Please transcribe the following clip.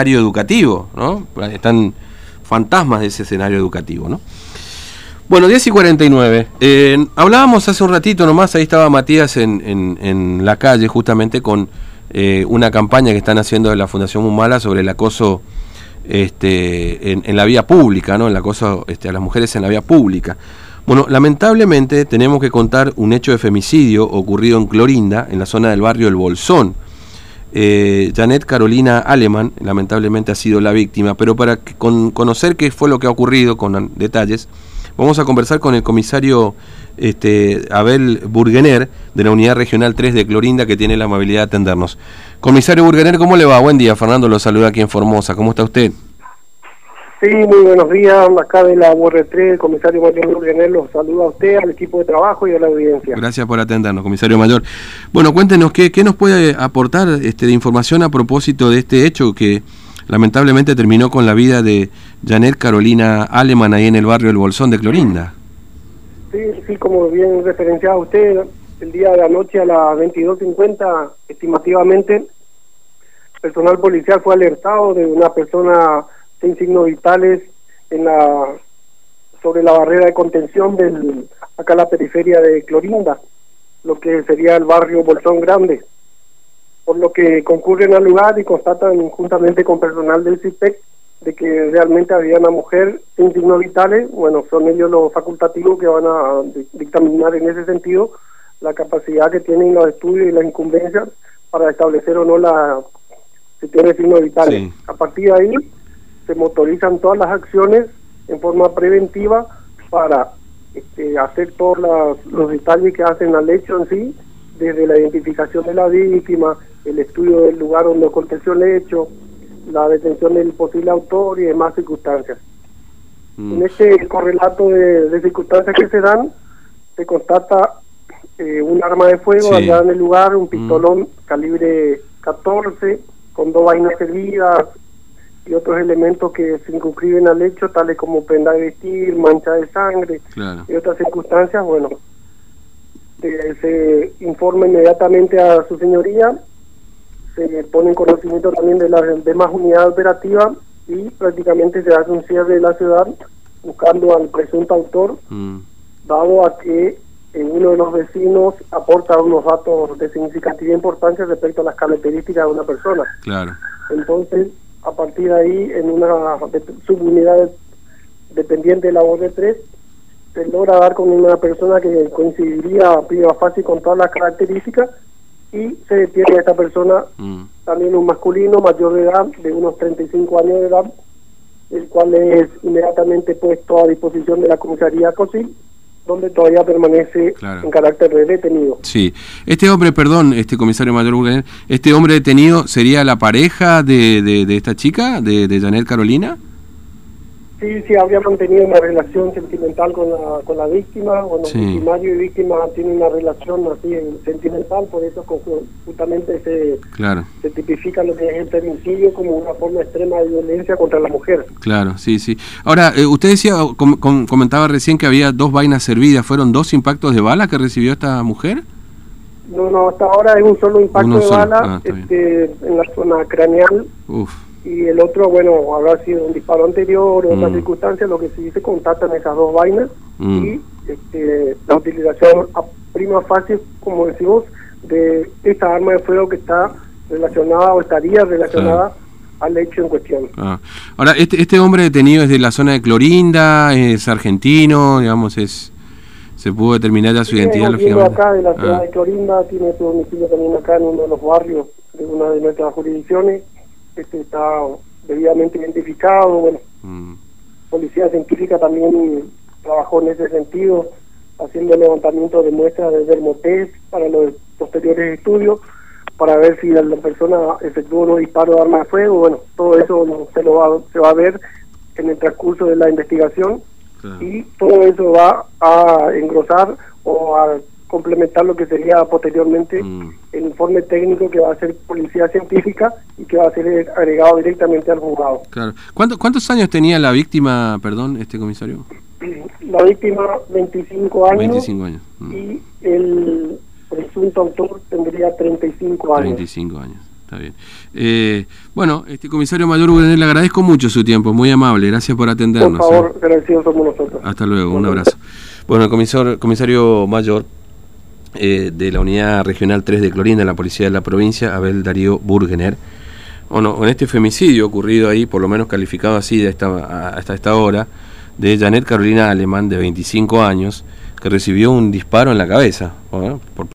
escenario educativo, ¿no? Están fantasmas de ese escenario educativo, ¿no? Bueno, 10 y 49. Eh, hablábamos hace un ratito nomás, ahí estaba Matías en, en, la calle justamente con eh, una campaña que están haciendo de la Fundación Mumala sobre el acoso este, en, la vía pública, ¿no? El acoso este, a las mujeres en la vía pública. Bueno, lamentablemente tenemos que contar un hecho de femicidio ocurrido en Clorinda, en la zona del barrio El Bolsón eh, Janet Carolina Aleman, lamentablemente ha sido la víctima, pero para conocer qué fue lo que ha ocurrido con detalles, vamos a conversar con el comisario este, Abel Burgener de la Unidad Regional 3 de Clorinda, que tiene la amabilidad de atendernos. Comisario Burgener, ¿cómo le va? Buen día, Fernando lo saluda aquí en Formosa. ¿Cómo está usted? Sí, muy buenos días. Acá de la UR3, el comisario mayor Urgenel los saluda a usted, al equipo de trabajo y a la audiencia. Gracias por atendernos, comisario mayor. Bueno, cuéntenos qué, qué nos puede aportar este, de información a propósito de este hecho que lamentablemente terminó con la vida de Janet Carolina Aleman ahí en el barrio El Bolsón de Clorinda. Sí, sí, como bien referenciaba usted, el día de anoche a las 22.50, estimativamente, personal policial fue alertado de una persona sin signos vitales en la sobre la barrera de contención del acá la periferia de Clorinda, lo que sería el barrio Bolsón Grande. Por lo que concurren al lugar y constatan juntamente con personal del CIPEC de que realmente había una mujer sin signos vitales, bueno, son ellos los facultativos que van a dictaminar en ese sentido la capacidad que tienen los estudios y las incumbencias para establecer o no la si tiene signos vitales. A partir de ahí se motorizan todas las acciones en forma preventiva para este, hacer todos los, detalles que hacen al hecho en sí, desde la identificación de la víctima, el estudio del lugar donde aconteció el hecho, la detención del posible autor y demás circunstancias. Mm. En este correlato de, circunstancias que se dan, se constata eh, un arma de fuego allá en el lugar, un pistolón mm. calibre 14, con dos vainas servidas, y otros elementos que se circunscriben al hecho, tales como prenda de vestir, mancha de sangre y otras circunstancias, bueno, se informa inmediatamente a su señoría, se pone en conocimiento también de las demás unidades operativas y prácticamente se hace un cierre de la ciudad buscando al presunto autor, mm. dado a que eh, uno de los vecinos aporta unos datos de significativa importancia respecto a las características de una persona. Claro. Entonces, a partir de ahí en una subunidad dependiente de la voz de tres se logra dar con una persona que coincidiría a primera fase con todas las características y se detiene a esta persona mm. también un masculino mayor de edad de unos 35 años de edad el cual es inmediatamente puesto a disposición de la comisaría COSIL donde todavía permanece en carácter de detenido. Sí. Este hombre, perdón, este comisario mayor, este hombre detenido sería la pareja de, de, esta chica, de, de Janet Carolina. Sí, sí, había mantenido una relación sentimental con la, con la víctima. Bueno, sí. victimario y víctima tienen una relación así sentimental, por eso justamente se, claro. se tipifica lo que es el femicidio como una forma extrema de violencia contra la mujer. Claro, sí, sí. Ahora, eh, usted decía, comentaba recién que había dos vainas servidas. ¿Fueron dos impactos de bala que recibió esta mujer? No, no, hasta ahora es un solo impacto de bala ah, este, en la zona craneal. Uf y el otro, bueno, habrá sido un disparo anterior o otras mm. circunstancias, lo que sí se contactan esas dos vainas mm. y este, la utilización a prima fase, como decimos, de esta arma de fuego que está relacionada o estaría relacionada al hecho en cuestión. Ah. Ahora, este, este hombre detenido es de la zona de Clorinda, es argentino, digamos, es se pudo determinar ya su identidad, lógicamente. acá de la ciudad ah. de Clorinda, tiene su domicilio también acá en uno de los barrios de una de nuestras jurisdicciones este está debidamente identificado, bueno, mm. Policía Científica también trabajó en ese sentido, haciendo levantamiento de muestras de dermotest para los posteriores estudios, para ver si la persona efectuó unos disparos de arma de fuego, bueno, todo eso se, lo va, se va a ver en el transcurso de la investigación y todo eso va a engrosar o a complementar lo que sería posteriormente mm. el informe técnico que va a ser policía científica y que va a ser agregado directamente al juzgado. Claro. ¿Cuántos años tenía la víctima, perdón, este comisario? La víctima 25 años. 25 años. Mm. Y el presunto autor tendría 35 años. 35 años. Está bien. Eh, bueno, este comisario mayor le agradezco mucho su tiempo, muy amable, gracias por atendernos. Por favor, agradecidos somos nosotros. Hasta luego, un abrazo. Bueno, el comisario, comisario mayor eh, de la Unidad Regional 3 de Clorinda, la Policía de la Provincia, Abel Darío Burgener. Bueno, en este femicidio ocurrido ahí, por lo menos calificado así de esta, hasta esta hora, de Janet Carolina Alemán, de 25 años, que recibió un disparo en la cabeza. por